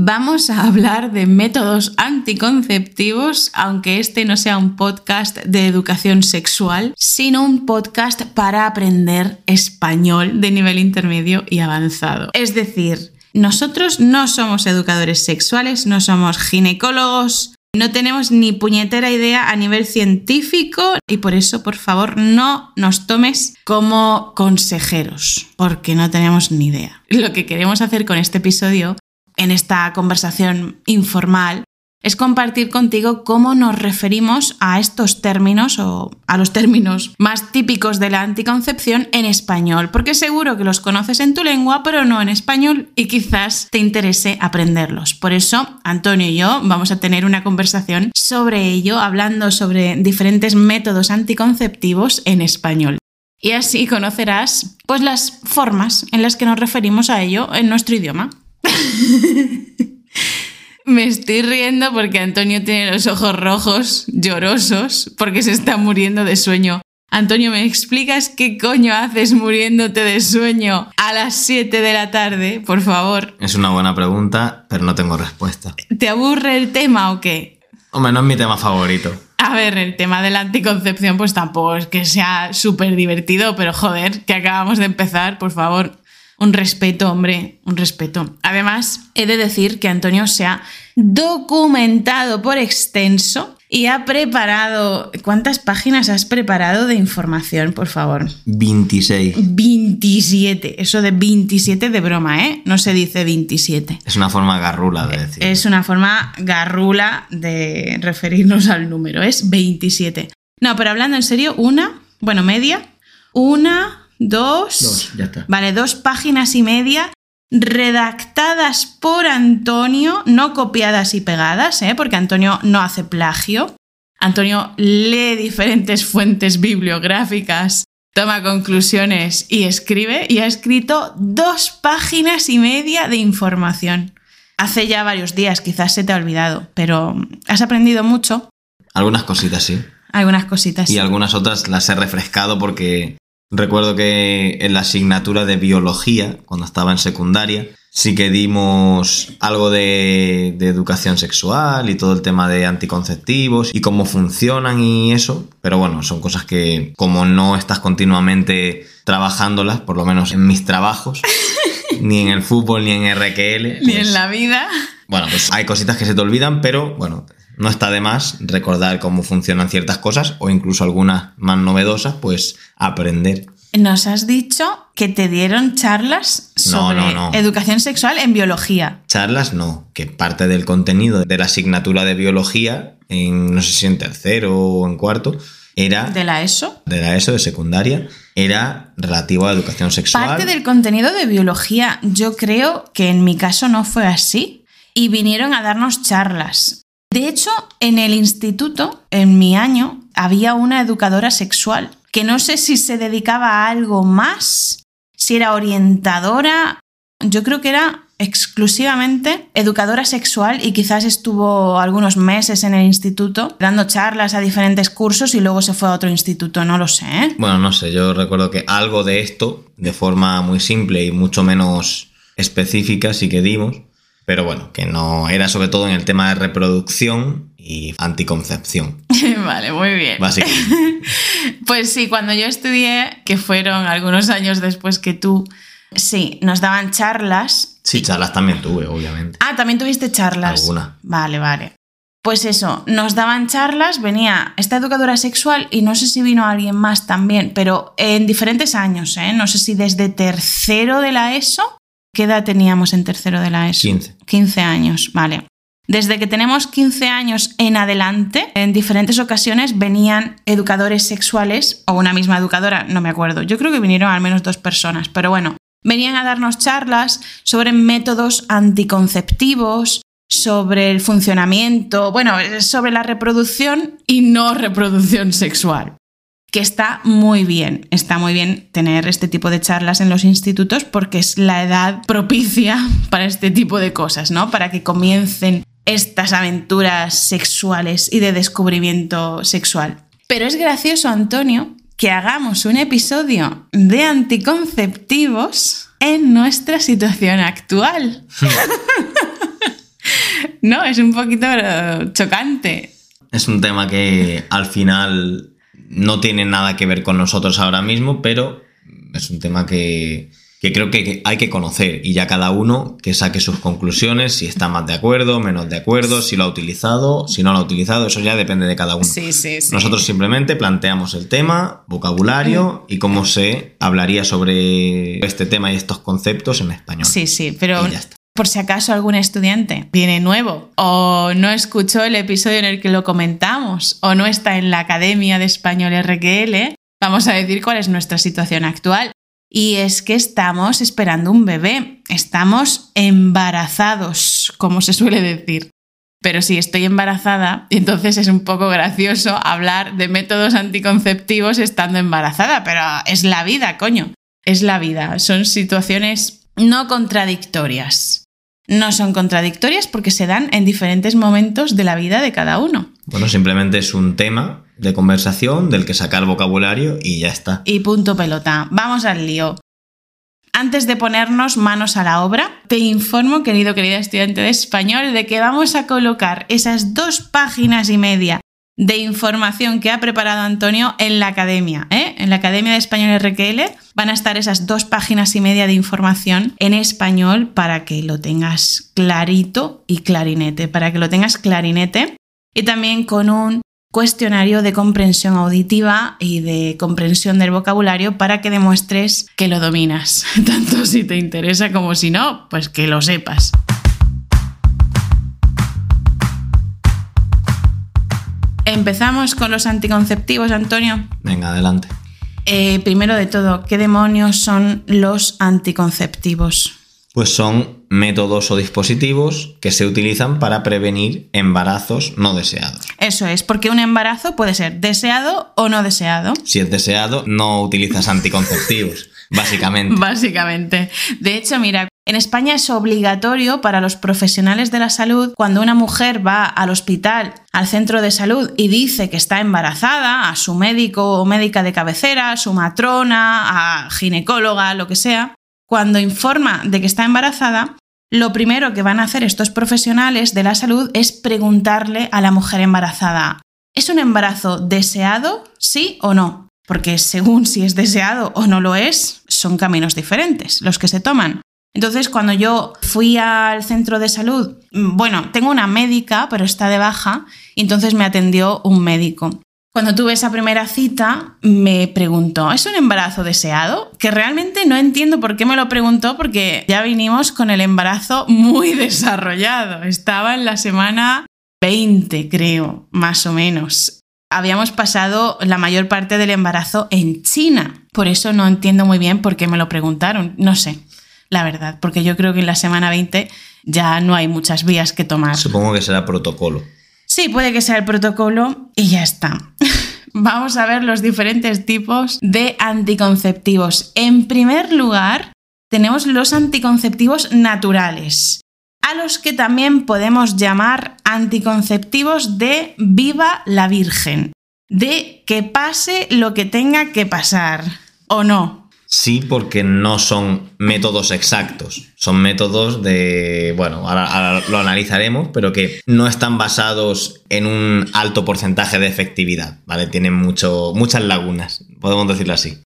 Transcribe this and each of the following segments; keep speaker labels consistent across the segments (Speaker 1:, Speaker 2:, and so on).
Speaker 1: vamos a hablar de métodos anticonceptivos, aunque este no sea un podcast de educación sexual, sino un podcast para aprender español de nivel intermedio y avanzado. Es decir, nosotros no somos educadores sexuales, no somos ginecólogos, no tenemos ni puñetera idea a nivel científico y por eso, por favor, no nos tomes como consejeros, porque no tenemos ni idea. Lo que queremos hacer con este episodio, en esta conversación informal, es compartir contigo cómo nos referimos a estos términos o a los términos más típicos de la anticoncepción en español, porque seguro que los conoces en tu lengua, pero no en español y quizás te interese aprenderlos. Por eso, Antonio y yo vamos a tener una conversación sobre ello, hablando sobre diferentes métodos anticonceptivos en español. Y así conocerás pues las formas en las que nos referimos a ello en nuestro idioma. Me estoy riendo porque Antonio tiene los ojos rojos, llorosos, porque se está muriendo de sueño. Antonio, ¿me explicas qué coño haces muriéndote de sueño a las 7 de la tarde, por favor?
Speaker 2: Es una buena pregunta, pero no tengo respuesta.
Speaker 1: ¿Te aburre el tema o qué?
Speaker 2: Hombre, no es mi tema favorito.
Speaker 1: A ver, el tema de la anticoncepción pues tampoco es que sea súper divertido, pero joder, que acabamos de empezar, por favor. Un respeto, hombre, un respeto. Además, he de decir que Antonio se ha documentado por extenso y ha preparado... ¿Cuántas páginas has preparado de información, por favor?
Speaker 2: 26.
Speaker 1: 27. Eso de 27 de broma, ¿eh? No se dice 27.
Speaker 2: Es una forma garrula de decir.
Speaker 1: Es una forma garrula de referirnos al número. Es 27. No, pero hablando en serio, una, bueno, media, una, dos,
Speaker 2: Dos, ya está.
Speaker 1: vale, dos páginas y media redactadas por Antonio, no copiadas y pegadas, ¿eh? porque Antonio no hace plagio. Antonio lee diferentes fuentes bibliográficas, toma conclusiones y escribe, y ha escrito dos páginas y media de información. Hace ya varios días, quizás se te ha olvidado, pero has aprendido mucho,
Speaker 2: Algunas cositas sí.
Speaker 1: algunas cositas.
Speaker 2: Y algunas otras las he refrescado porque recuerdo que en la asignatura de biología, cuando estaba en secundaria, sí que dimos algo de, de educación sexual y todo el tema de anticonceptivos y cómo funcionan y eso. Pero bueno, son cosas que como no estás continuamente trabajándolas, por lo menos en mis trabajos, ni en el fútbol ni en RQL.
Speaker 1: Ni
Speaker 2: pues,
Speaker 1: en la vida.
Speaker 2: Bueno, pues hay cositas que se te olvidan, pero bueno, no está de más recordar cómo funcionan ciertas cosas o incluso algunas más novedosas, pues aprender.
Speaker 1: Nos has dicho que te dieron charlas
Speaker 2: No,
Speaker 1: sobre
Speaker 2: no, no.
Speaker 1: educación sexual en biología.
Speaker 2: Charlas no, que parte del contenido de la asignatura de biología, en no sé si en tercero o en cuarto, era
Speaker 1: ¿De la ESO?
Speaker 2: de la ESO de secundaria, era relativo a la educación sexual.
Speaker 1: Parte del contenido de biología, yo creo que en mi caso no fue así y vinieron a darnos charlas. De hecho, en el instituto, en mi año, había una educadora sexual que no sé si se dedicaba a algo más, si era orientadora, yo creo que era exclusivamente educadora sexual y quizás estuvo algunos meses en el instituto dando charlas a diferentes cursos y luego se fue a otro instituto, no lo sé. ¿eh?
Speaker 2: Bueno, no sé, yo recuerdo que algo de esto, de forma muy simple y mucho menos específica, sí que dimos, pero bueno, que no era sobre todo en el tema de reproducción y anticoncepción,
Speaker 1: vale, muy bien.
Speaker 2: básicamente.
Speaker 1: Pues sí, cuando yo estudié, que fueron algunos años después que tú, sí, nos daban charlas.
Speaker 2: Sí, charlas también tuve, obviamente.
Speaker 1: Ah, también tuviste charlas.
Speaker 2: Alguna.
Speaker 1: Vale, vale. Pues eso, nos daban charlas, venía esta educadora sexual y no sé si vino alguien más también, pero en diferentes años, ¿eh? No sé si desde tercero de la ESO. ¿Qué edad teníamos en tercero de la ESO?
Speaker 2: 15.
Speaker 1: 15 años, vale. Desde que tenemos 15 años en adelante, en diferentes ocasiones venían educadores sexuales, o una misma educadora, no me acuerdo. Yo creo que vinieron al menos dos personas, pero bueno, venían a darnos charlas sobre métodos anticonceptivos, sobre el funcionamiento, bueno, sobre la reproducción y no reproducción sexual. Que está muy bien, está muy bien tener este tipo de charlas en los institutos porque es la edad propicia para este tipo de cosas, ¿no? Para que comiencen estas aventuras sexuales y de descubrimiento sexual. Pero es gracioso, Antonio, que hagamos un episodio de anticonceptivos en nuestra situación actual. ¿no? Es un poquito chocante.
Speaker 2: Es un tema que al final no tiene nada que ver con nosotros ahora mismo, pero es un tema que, que creo que hay que conocer y ya cada uno que saque sus conclusiones, si está más de acuerdo, menos de acuerdo, si lo ha utilizado, si no lo ha utilizado, eso ya depende de cada uno.
Speaker 1: Sí, sí, sí.
Speaker 2: Nosotros simplemente planteamos el tema, vocabulario y cómo se hablaría sobre este tema y estos conceptos en español.
Speaker 1: Sí, sí, pero
Speaker 2: Y ya está.
Speaker 1: por si acaso algún estudiante viene nuevo o no escuchó el episodio en el que lo comentamos o no está en la Academia de Español RQL, vamos a decir cuál es nuestra situación actual. Y es que estamos esperando un bebé, estamos embarazados, como se suele decir. Pero sí, estoy embarazada entonces es un poco gracioso hablar de métodos anticonceptivos estando embarazada, pero es la vida, coño. Es la vida. Son situaciones no contradictorias. No son contradictorias porque se dan en diferentes momentos de la vida de cada uno.
Speaker 2: Bueno, simplemente es un tema de conversación del que sacar vocabulario y ya está.
Speaker 1: Y punto pelota. Vamos al lío. Antes de ponernos manos a la obra, te informo, querido, querida estudiante de español, de que vamos a colocar esas dos páginas y media de información que ha preparado Antonio en la academia. ¿eh? En la Academia de Español RQL van a estar esas dos páginas y media de información en español para que lo tengas clarito y clarinete, para que lo tengas clarinete y también con un cuestionario de comprensión auditiva y de comprensión del vocabulario para que demuestres que lo dominas, tanto si te interesa como si no, pues que lo sepas. Empezamos con los anticonceptivos, Antonio.
Speaker 2: Venga, adelante.
Speaker 1: Eh, primero de todo, ¿qué demonios son los anticonceptivos?
Speaker 2: Pues son métodos o dispositivos que se utilizan para prevenir embarazos no deseados.
Speaker 1: Eso es, porque un embarazo puede ser deseado o no deseado.
Speaker 2: Si es deseado, no utilizas anticonceptivos, básicamente.
Speaker 1: Básicamente. De hecho, mira, en España es obligatorio para los profesionales de la salud cuando una mujer va al hospital, al centro de salud y dice que está embarazada, a su médico o médica de cabecera, a su matrona, a ginecóloga, lo que sea, cuando informa de que está embarazada, lo primero que van a hacer estos profesionales de la salud es preguntarle a la mujer embarazada, ¿es un embarazo deseado? ¿Sí o no? Porque según si es deseado o no lo es, son caminos diferentes los que se toman. Entonces, cuando yo fui al centro de salud, bueno, tengo una médica, pero está de baja, y entonces me atendió un médico. Cuando tuve esa primera cita, me preguntó, ¿es un embarazo deseado? Que realmente no entiendo por qué me lo preguntó, porque ya vinimos con el embarazo muy desarrollado. Estaba en la semana 20, creo, más o menos. Habíamos pasado la mayor parte del embarazo en China. Por eso no entiendo muy bien por qué me lo preguntaron. No sé, la verdad, porque yo creo que en la semana 20 ya no hay muchas vías que tomar.
Speaker 2: Supongo que será protocolo.
Speaker 1: Sí, puede que sea el protocolo y ya está. Vamos a ver los diferentes tipos de anticonceptivos. En primer lugar, tenemos los anticonceptivos naturales, a los que también podemos llamar anticonceptivos de viva la Virgen, de que pase lo que tenga que pasar, ¿o no?
Speaker 2: Sí, porque no son métodos exactos. Son métodos de. Bueno, ahora, ahora, lo analizaremos, pero que no están basados en un alto porcentaje de efectividad, ¿vale? Tienen mucho, muchas lagunas, podemos decirlo así.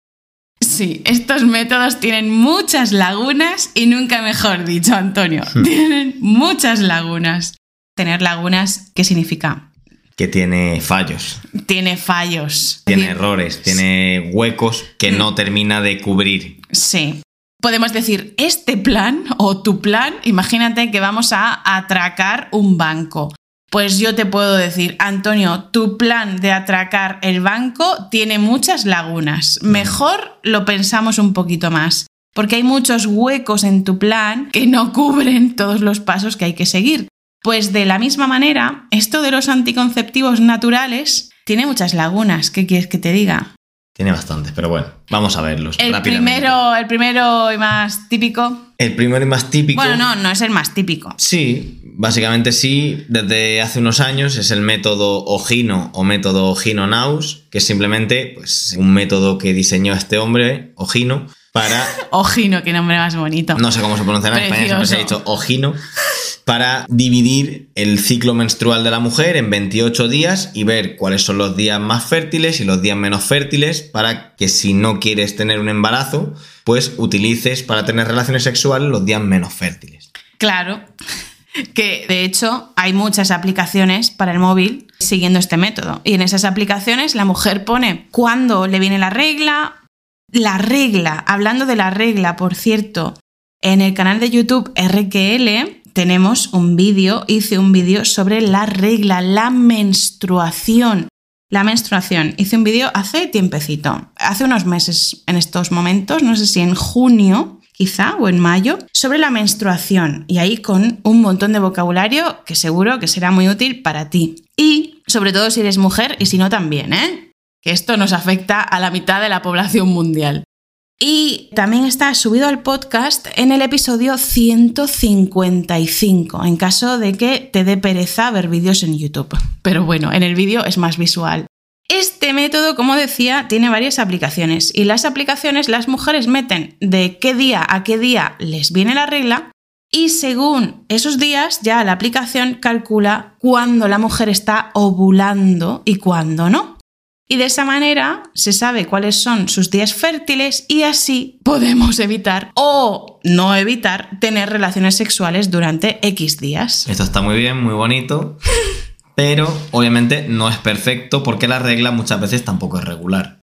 Speaker 1: Sí, estos métodos tienen muchas lagunas y nunca mejor dicho, Antonio. tienen muchas lagunas. Tener lagunas, ¿qué significa?
Speaker 2: Que tiene fallos.
Speaker 1: Tiene fallos.
Speaker 2: Tiene errores, tiene huecos que no termina de cubrir.
Speaker 1: Sí. Podemos decir, este plan o tu plan, imagínate que vamos a atracar un banco. Pues yo te puedo decir, Antonio, tu plan de atracar el banco tiene muchas lagunas. Mejor lo pensamos un poquito más, porque hay muchos huecos en tu plan que no cubren todos los pasos que hay que seguir. Pues de la misma manera, esto de los anticonceptivos naturales tiene muchas lagunas. ¿Qué quieres que te diga?
Speaker 2: Tiene bastantes, pero bueno, vamos a verlos.
Speaker 1: El primero, el primero y más típico.
Speaker 2: El primero y más típico.
Speaker 1: Bueno, no, no es el más típico.
Speaker 2: Sí, básicamente sí. Desde hace unos años es el método Ojino o método Ojino-Naus, que es simplemente pues, un método que diseñó este hombre, Ojino, para.
Speaker 1: Ojino, qué nombre más bonito.
Speaker 2: No sé cómo se pronuncia en español, siempre se ha dicho Ojino. Para dividir el ciclo menstrual de la mujer en 28 días y ver cuáles son los días más fértiles y los días menos fértiles para que si no quieres tener un embarazo, pues utilices para tener relaciones sexuales los días menos fértiles.
Speaker 1: Claro, que de hecho hay muchas aplicaciones para el móvil siguiendo este método. Y en esas aplicaciones la mujer pone cuándo le viene la regla, la regla, hablando de la regla, por cierto, en el canal de YouTube RQL tenemos un vídeo, hice un vídeo sobre la regla, la menstruación. La menstruación. Hice un vídeo hace tiempecito, hace unos meses en estos momentos, no sé si en junio quizá o en mayo, sobre la menstruación y ahí con un montón de vocabulario que seguro que será muy útil para ti. Y sobre todo si eres mujer y si no también, ¿eh? Que esto nos afecta a la mitad de la población mundial. Y también está subido al podcast en el episodio 155, en caso de que te dé pereza ver vídeos en YouTube. Pero bueno, en el vídeo es más visual. Este método, como decía, tiene varias aplicaciones y las aplicaciones las mujeres meten de qué día a qué día les viene la regla y según esos días ya la aplicación calcula cuándo la mujer está ovulando y cuándo no. Y de esa manera se sabe cuáles son sus días fértiles y así podemos evitar o no evitar tener relaciones sexuales durante X días.
Speaker 2: Esto está muy bien, muy bonito, pero obviamente no es perfecto porque la regla muchas veces tampoco es regular.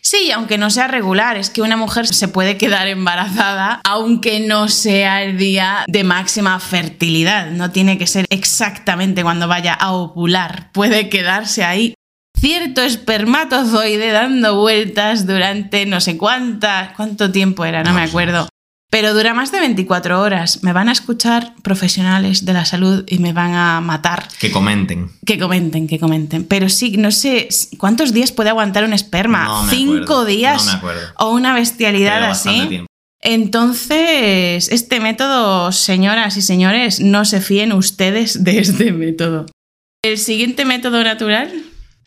Speaker 1: Sí, aunque no sea regular, es que una mujer se puede quedar embarazada aunque no sea el día de máxima fertilidad. No tiene que ser exactamente cuando vaya a ovular. Puede quedarse ahí cierto espermatozoide dando vueltas durante no sé cuánta, cuánto tiempo era, no me acuerdo. Pero dura más de 24 horas. Me van a escuchar profesionales de la salud y me van a matar.
Speaker 2: Que comenten.
Speaker 1: Que comenten, que comenten. Pero sí, no sé, ¿cuántos días puede aguantar un esperma?
Speaker 2: No
Speaker 1: ¿Cinco
Speaker 2: acuerdo,
Speaker 1: días?
Speaker 2: no me acuerdo.
Speaker 1: O una bestialidad
Speaker 2: Pero
Speaker 1: así.
Speaker 2: tiempo.
Speaker 1: Entonces, este método, señoras y señores, no se fíen ustedes de este método. El siguiente método natural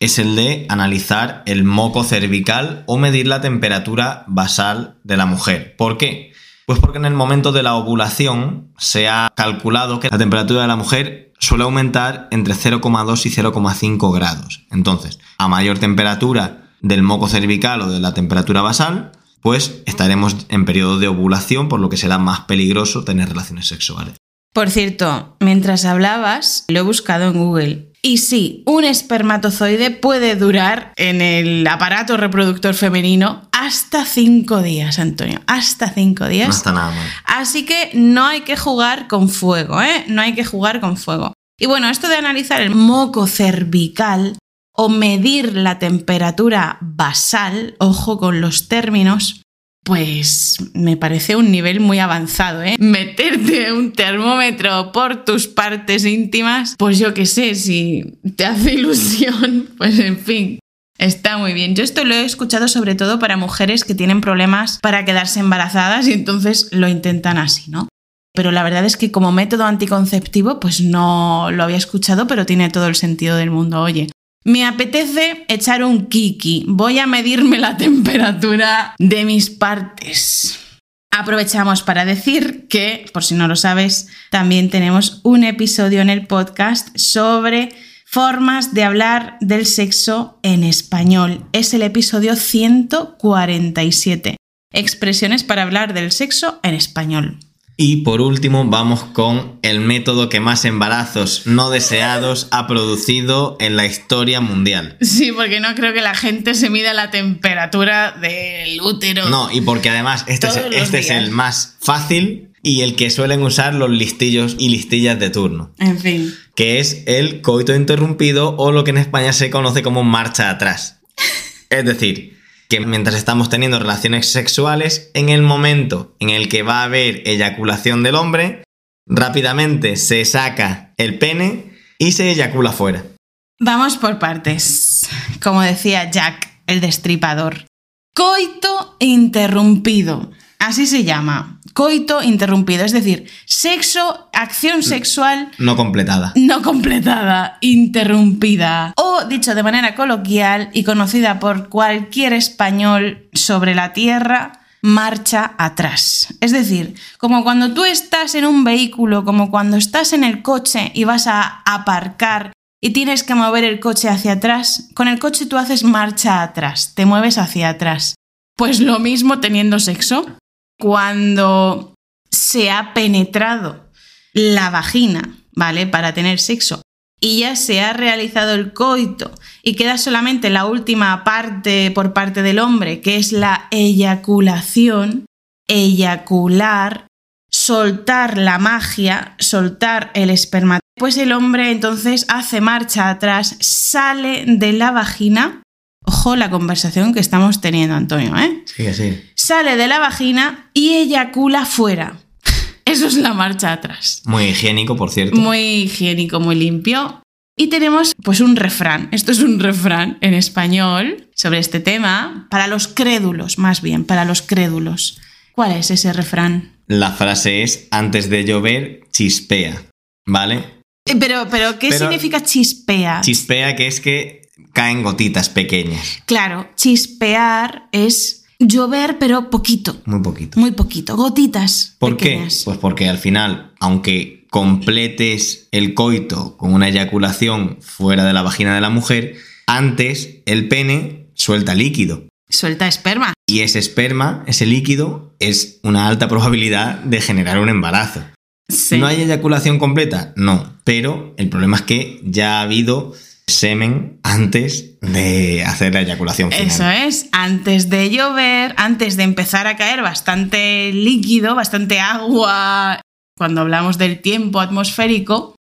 Speaker 2: es el de analizar el moco cervical o medir la temperatura basal de la mujer. ¿Por qué? Pues porque en el momento de la ovulación se ha calculado que la temperatura de la mujer suele aumentar entre 0,2 y 0,5 grados. Entonces, a mayor temperatura del moco cervical o de la temperatura basal, pues estaremos en periodo de ovulación, por lo que será más peligroso tener relaciones sexuales.
Speaker 1: Por cierto, mientras hablabas, lo he buscado en Google. Y sí, un espermatozoide puede durar en el aparato reproductor femenino hasta cinco días, Antonio. Hasta cinco días.
Speaker 2: No está nada mal.
Speaker 1: Así que no hay que jugar con fuego, ¿eh? No hay que jugar con fuego. Y bueno, esto de analizar el moco cervical o medir la temperatura basal, ojo con los términos, pues me parece un nivel muy avanzado, ¿eh? Meterte un termómetro por tus partes íntimas, pues yo qué sé, si te hace ilusión, pues en fin. Está muy bien. Yo esto lo he escuchado sobre todo para mujeres que tienen problemas para quedarse embarazadas y entonces lo intentan así, ¿no? Pero la verdad es que como método anticonceptivo, pues no lo había escuchado, pero tiene todo el sentido del mundo. Oye, me apetece echar un kiki. Voy a medirme la temperatura de mis partes. Aprovechamos para decir que, por si no lo sabes, también tenemos un episodio en el podcast sobre formas de hablar del sexo en español. Es el episodio 147. Expresiones para hablar del sexo en español.
Speaker 2: Y por último vamos con el método que más embarazos no deseados ha producido en la historia mundial.
Speaker 1: Sí, porque no creo que la gente se mida la temperatura del útero.
Speaker 2: No, y porque además este, es, este es el más fácil y el que suelen usar los listillos y listillas de turno,
Speaker 1: En fin.
Speaker 2: que es el coito interrumpido o lo que en España se conoce como marcha atrás. Es decir, que mientras estamos teniendo relaciones sexuales, en el momento en el que va a haber eyaculación del hombre, rápidamente se saca el pene y se eyacula fuera.
Speaker 1: Vamos por partes. Como decía Jack, el destripador. Coito interrumpido. Así se llama. Coito interrumpido. Es decir, sexo, acción sexual
Speaker 2: No completada.
Speaker 1: no completada, interrumpida. O, dicho de manera coloquial y conocida por cualquier español sobre la tierra, marcha atrás. Es decir, como cuando tú estás en un vehículo, como cuando estás en el coche y vas a aparcar y tienes que mover el coche hacia atrás, con el coche tú haces marcha atrás, te mueves hacia atrás. Pues lo mismo teniendo sexo. Cuando se ha penetrado la vagina, ¿vale? Para tener sexo y ya se ha realizado el coito y queda solamente la última parte por parte del hombre, que es la eyaculación, eyacular, soltar la magia, soltar el esperma, pues el hombre entonces hace marcha atrás, sale de la vagina. Ojo la conversación que estamos teniendo, Antonio, ¿eh?
Speaker 2: Sí, sí.
Speaker 1: Sale de la vagina y eyacula fuera. Eso es la marcha atrás.
Speaker 2: Muy higiénico, por cierto.
Speaker 1: Muy higiénico, muy limpio. Y tenemos pues un refrán. Esto es un refrán en español sobre este tema, para los crédulos, más bien, para los crédulos. ¿Cuál es ese refrán?
Speaker 2: La frase es, antes de llover, chispea, ¿vale?
Speaker 1: Eh, Pero, pero ¿qué
Speaker 2: Pero-
Speaker 1: significa chispea?
Speaker 2: Chispea que es que caen gotitas pequeñas,
Speaker 1: claro, chispear es llover, pero poquito,
Speaker 2: muy poquito.
Speaker 1: muy poquito, gotitas.
Speaker 2: ¿Por
Speaker 1: pequeñas.
Speaker 2: qué? Pues porque al final, aunque completes el coito con una eyaculación fuera de la vagina de la mujer, antes el pene suelta líquido.
Speaker 1: Suelta esperma.
Speaker 2: Y ese esperma, ese líquido, es una alta probabilidad de generar un embarazo.
Speaker 1: Sí.
Speaker 2: ¿No hay eyaculación completa? No. Pero el problema es que ya ha habido semen antes de hacer la eyaculación final.
Speaker 1: Eso es, antes de llover, antes de empezar a caer bastante líquido, bastante agua, cuando hablamos del tiempo atmosférico,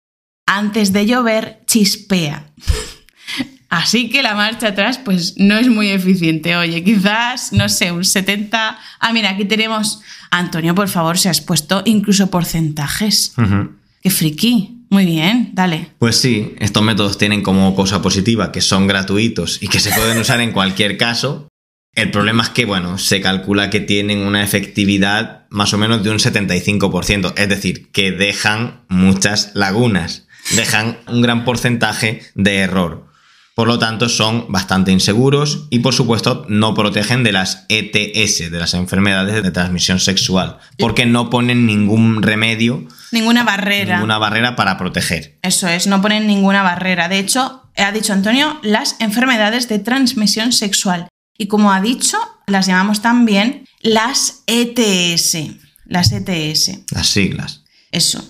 Speaker 1: antes de llover chispea. Así que la marcha atrás pues no es muy eficiente. Oye, quizás, no sé, un 70... Ah, mira, aquí tenemos... Antonio, por favor, se has puesto incluso porcentajes.
Speaker 2: Ujú.
Speaker 1: Qué friki. Muy bien, dale.
Speaker 2: Pues sí, estos métodos tienen como cosa positiva que son gratuitos y que se pueden usar en cualquier caso. El problema es que, bueno, se calcula que tienen una efectividad más o menos de un 75%, es decir, que dejan muchas lagunas, dejan un gran porcentaje de error. Por lo tanto, son bastante inseguros y, por supuesto, no protegen de las ETS, de las enfermedades de transmisión sexual, porque no ponen ningún remedio,
Speaker 1: Ninguna barrera.
Speaker 2: ninguna barrera para proteger.
Speaker 1: Eso es, no ponen ninguna barrera. De hecho, ha dicho Antonio, las enfermedades de transmisión sexual. Y como ha dicho, las llamamos también las ETS. Las ETS.
Speaker 2: Las siglas.
Speaker 1: Eso.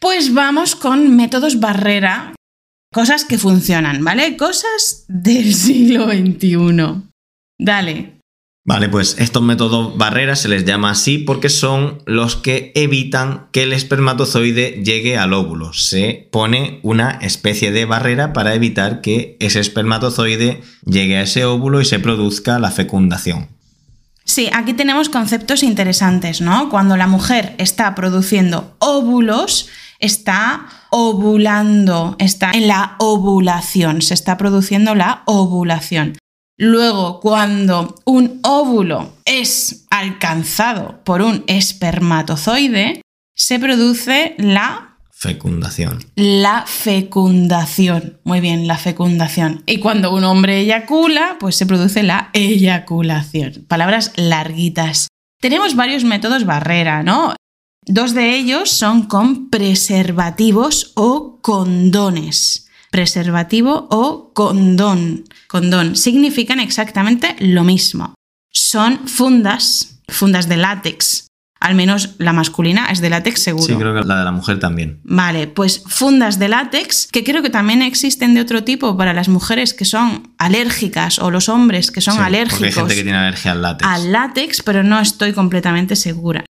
Speaker 1: Pues vamos con métodos barrera. Cosas que funcionan, ¿vale? Cosas del siglo XXI. Dale.
Speaker 2: Vale, pues estos métodos barreras se les llama así porque son los que evitan que el espermatozoide llegue al óvulo. Se pone una especie de barrera para evitar que ese espermatozoide llegue a ese óvulo y se produzca la fecundación.
Speaker 1: Sí, aquí tenemos conceptos interesantes, ¿no? Cuando la mujer está produciendo óvulos, está ovulando, está en la ovulación, se está produciendo la ovulación. Luego, cuando un óvulo es alcanzado por un espermatozoide, se produce la
Speaker 2: Fecundación.
Speaker 1: la fecundación. Muy bien, la fecundación. Y cuando un hombre eyacula, pues se produce la eyaculación. Palabras larguitas. Tenemos varios métodos barrera, ¿no? Dos de ellos son con preservativos o condones. Preservativo o condón. Condón significan exactamente lo mismo. Son fundas, fundas de látex. Al menos la masculina es de látex seguro.
Speaker 2: Sí, creo que la de la mujer también.
Speaker 1: Vale, pues fundas de látex, que creo que también existen de otro tipo para las mujeres que son alérgicas o los hombres que son
Speaker 2: Sí, Porque hay
Speaker 1: alérgicos
Speaker 2: gente que tiene alergia al látex.
Speaker 1: al látex, pero no estoy completamente segura.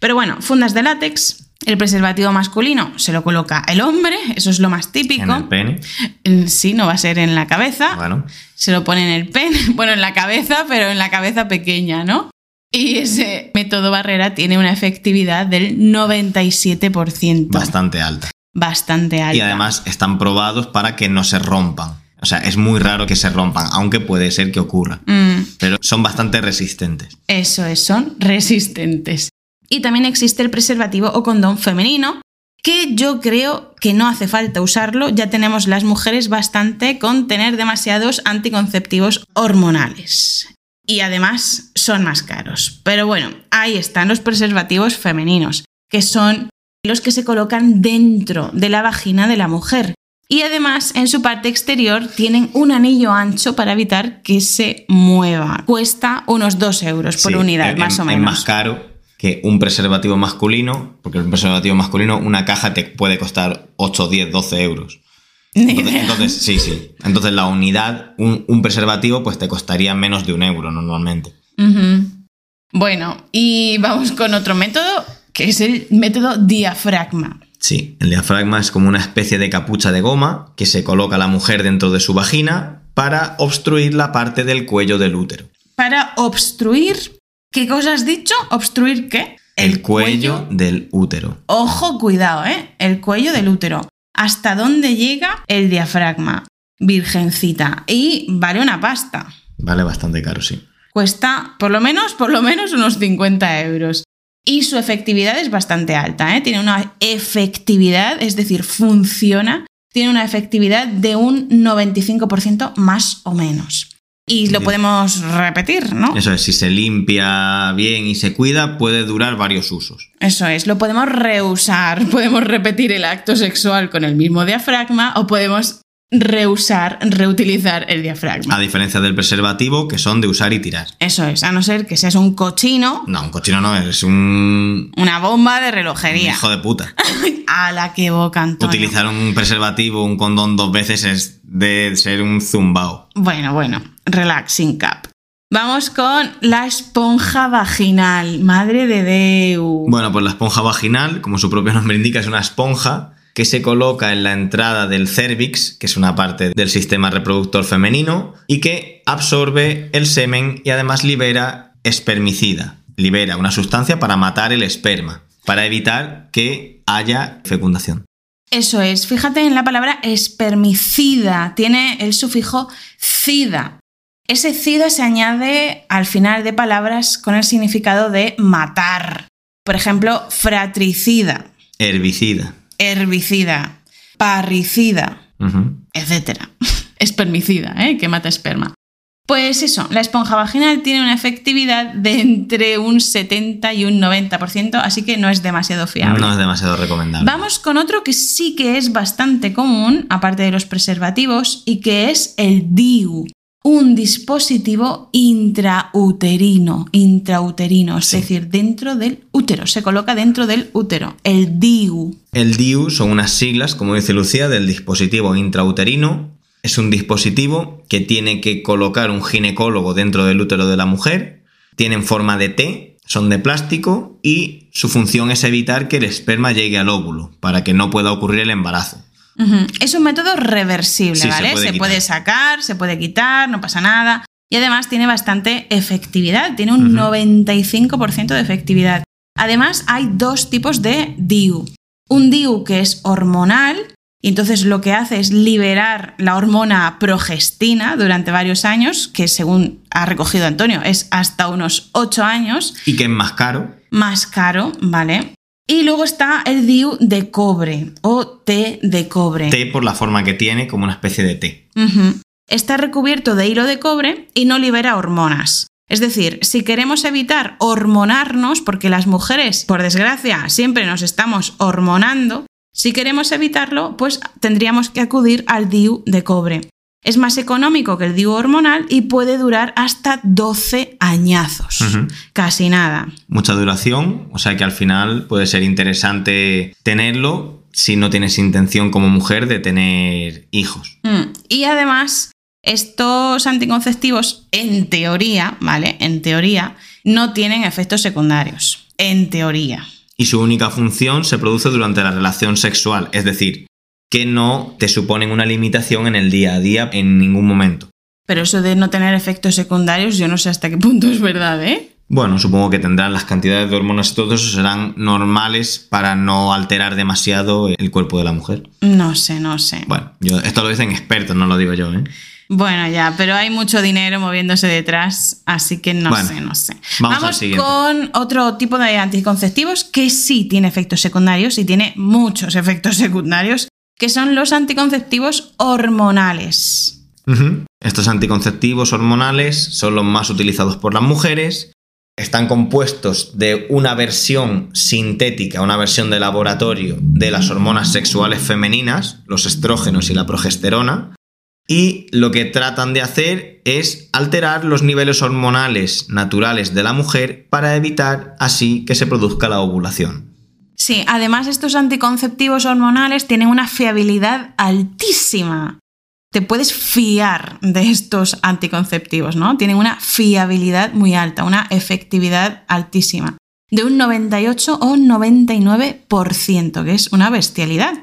Speaker 1: Pero bueno, fundas de látex, el preservativo masculino se lo coloca el hombre, eso es lo más
Speaker 2: En
Speaker 1: típico.
Speaker 2: el pene.
Speaker 1: En Sí, no va a ser en la cabeza,
Speaker 2: Bueno,
Speaker 1: se lo pone en el pene, bueno, en la cabeza, pero en la cabeza pequeña, ¿no? Y ese método barrera tiene una efectividad del 97%.
Speaker 2: bastante alta.
Speaker 1: Bastante alta.
Speaker 2: Y además están probados para que no se rompan. O sea, es muy raro que se rompan, aunque puede ser que ocurra.
Speaker 1: Mm,
Speaker 2: Pero son bastante resistentes.
Speaker 1: eso es, son resistentes. Y también existe el preservativo o condón femenino, que yo creo que no hace falta usarlo, ya tenemos las mujeres bastante con tener demasiados anticonceptivos hormonales. y además son más caros. Pero bueno, ahí están los preservativos femeninos, que son los que se colocan dentro de la vagina de la mujer. Y además en su parte exterior tienen un anillo ancho para evitar que se mueva. Cuesta unos 2 euros por
Speaker 2: Sí,
Speaker 1: unidad,
Speaker 2: es-
Speaker 1: más o
Speaker 2: es
Speaker 1: menos.
Speaker 2: más caro que un preservativo masculino, porque un preservativo masculino, una caja te puede costar 8, 10, 12 euros. Entonces, sí, sí. Entonces la unidad, un, un preservativo, pues te costaría menos de un euro normalmente.
Speaker 1: Bueno, y vamos con otro método, que es el método diafragma.
Speaker 2: Sí, el diafragma es como una especie de capucha de goma que se coloca la mujer dentro de su vagina para obstruir la parte del cuello del útero.
Speaker 1: Para obstruir, ¿qué cosa has dicho? ¿Obstruir qué?
Speaker 2: El, cuello, del útero.
Speaker 1: Ojo, cuidado, ¿eh? El cuello del útero. ¿Hasta dónde llega el diafragma? Virgencita. Y vale una pasta.
Speaker 2: Vale bastante caro, sí.
Speaker 1: Cuesta por lo menos, por lo menos unos 50 euros. Y su efectividad es bastante alta, ¿eh? Tiene una efectividad, es decir, funciona. Tiene una efectividad de un 95% más o menos. Y lo podemos repetir, ¿no?
Speaker 2: Eso es, si se limpia bien y se cuida, puede durar varios usos.
Speaker 1: Eso es, lo podemos reusar, podemos repetir el acto sexual con el mismo diafragma o podemos reusar, reutilizar el diafragma.
Speaker 2: A diferencia del preservativo, que son de usar y tirar.
Speaker 1: Eso es, a no ser que seas un cochino,
Speaker 2: No, un cochino no, es un,
Speaker 1: una bomba de
Speaker 2: un
Speaker 1: relojería.
Speaker 2: hijo de puta.
Speaker 1: A la que boca, Antonio.
Speaker 2: Utilizar un preservativo, un condón dos veces es de ser un zumbao.
Speaker 1: Bueno, bueno, relaxing cap. Vamos con la esponja vaginal. Madre de Deu.
Speaker 2: Bueno, pues la esponja vaginal, como su propio nombre indica, es una esponja que se coloca en la entrada del cervix, que es una parte del sistema reproductor femenino, y que absorbe el semen y además libera espermicida. Libera una sustancia para matar el esperma, para evitar que haya fecundación.
Speaker 1: Eso es, fíjate en la palabra espermicida, tiene el sufijo cida. Ese cida se añade al final de palabras con el significado de matar. Por ejemplo, fratricida,
Speaker 2: Herbicida.
Speaker 1: herbicida, parricida,
Speaker 2: Ujú.
Speaker 1: etc. Espermicida, ¿eh? que mata esperma. Pues eso, la esponja vaginal tiene una efectividad de entre un 70 y un 90%, así que no es demasiado fiable.
Speaker 2: No es demasiado recomendable.
Speaker 1: Vamos con otro que sí que es bastante común, aparte de los preservativos, y que es el DIU, un dispositivo intrauterino, intrauterino, es
Speaker 2: Sí.
Speaker 1: decir, dentro del útero, se coloca dentro del útero, el DIU.
Speaker 2: El DIU son unas siglas, como dice Lucía, del dispositivo intrauterino. Es un dispositivo que tiene que colocar un ginecólogo dentro del útero de la mujer. Tienen forma de T, son de plástico y su función es evitar que el esperma llegue al óvulo para que no pueda ocurrir el embarazo.
Speaker 1: Es un método reversible,
Speaker 2: Sí, se
Speaker 1: ¿vale?
Speaker 2: puede
Speaker 1: se puede sacar, se puede quitar, no pasa nada. Y además tiene bastante efectividad, tiene un
Speaker 2: Ujú.
Speaker 1: 95% de efectividad. Además hay dos tipos de DIU. Un DIU que es hormonal, y entonces lo que hace es liberar la hormona progestina durante varios años, que según ha recogido Antonio es hasta unos 8 años,
Speaker 2: Y que es más caro.
Speaker 1: más caro, ¿vale? Y luego está el DIU de cobre o T de cobre.
Speaker 2: T por la forma que tiene, como una especie de T.
Speaker 1: Ujú. Está recubierto de hilo de cobre y no libera hormonas. Es decir, si queremos evitar hormonarnos, porque las mujeres, por desgracia, siempre nos estamos hormonando, si queremos evitarlo, pues tendríamos que acudir al DIU de cobre. Es más económico que el DIU hormonal y puede durar hasta 12 añazos. Casi nada.
Speaker 2: Mucha duración, o sea que al final puede ser interesante tenerlo si no tienes intención como mujer de tener hijos.
Speaker 1: Mm, Y además, estos anticonceptivos, en teoría, ¿vale? En teoría, no tienen efectos secundarios. En teoría.
Speaker 2: y su única función se produce durante la relación sexual, es decir, que no te suponen una limitación en el día a día en ningún momento.
Speaker 1: Pero eso de no tener efectos secundarios, yo no sé hasta qué punto es verdad, ¿eh?
Speaker 2: Bueno, supongo que tendrán las cantidades de hormonas y todo eso serán normales para no alterar demasiado el cuerpo de la mujer.
Speaker 1: No sé, no sé.
Speaker 2: Bueno, yo, esto lo dicen expertos, no lo digo yo, ¿eh?
Speaker 1: Bueno, ya, pero hay mucho dinero moviéndose detrás, así que no
Speaker 2: Bueno,
Speaker 1: sé, no sé.
Speaker 2: vamos al siguiente.
Speaker 1: con otro tipo de anticonceptivos que sí tiene efectos secundarios y tiene muchos efectos secundarios, que son los anticonceptivos hormonales.
Speaker 2: Estos anticonceptivos hormonales son los más utilizados por las mujeres. Están compuestos de una versión sintética, una versión de laboratorio de las hormonas sexuales femeninas, los estrógenos y la progesterona, y lo que tratan de hacer es alterar los niveles hormonales naturales de la mujer para evitar así que se produzca la ovulación.
Speaker 1: Sí, además estos anticonceptivos hormonales tienen una fiabilidad altísima. Te puedes fiar de estos anticonceptivos, ¿no? Tienen una fiabilidad muy alta, una efectividad altísima, de un 98 o 99%, que es una bestialidad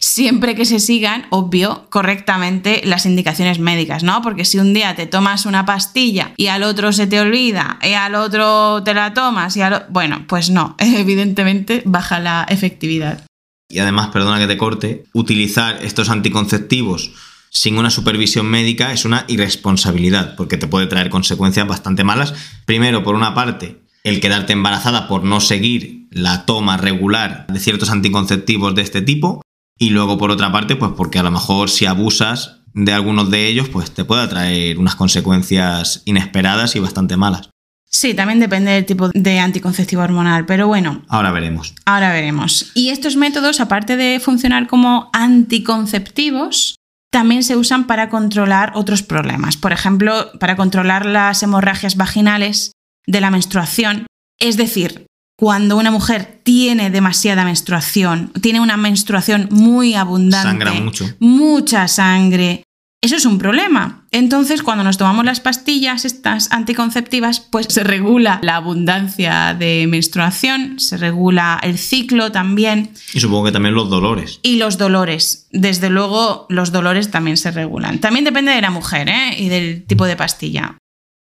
Speaker 1: siempre que se sigan, obvio, correctamente las indicaciones médicas, ¿no? Porque si un día te tomas una pastilla y al otro se te olvida, y al otro te la tomas y al bueno, pues no, evidentemente baja la efectividad.
Speaker 2: Y además, perdona que te corte, utilizar estos anticonceptivos sin una supervisión médica es una irresponsabilidad, porque te puede traer consecuencias bastante malas. Primero, por una parte, el quedarte embarazada por no seguir la toma regular de ciertos anticonceptivos de este tipo, y luego, por otra parte, pues porque a lo mejor si abusas de algunos de ellos, pues te puede traer unas consecuencias inesperadas y bastante malas.
Speaker 1: Sí, también depende del tipo de anticonceptivo hormonal, pero bueno.
Speaker 2: Ahora veremos.
Speaker 1: Ahora veremos. Y estos métodos, aparte de funcionar como anticonceptivos, también se usan para controlar otros problemas. Por ejemplo, para controlar las hemorragias vaginales de la menstruación. Es decir, cuando una mujer tiene demasiada menstruación, tiene una menstruación muy abundante,
Speaker 2: Sangra mucho.
Speaker 1: mucha sangre, eso es un problema. Entonces, cuando nos tomamos las pastillas, estas anticonceptivas, pues se regula la abundancia de menstruación, se regula el ciclo también.
Speaker 2: Y supongo que también los dolores.
Speaker 1: Y los dolores. Desde luego, los dolores también se regulan. También depende de la mujer ¿eh? y del tipo de pastilla,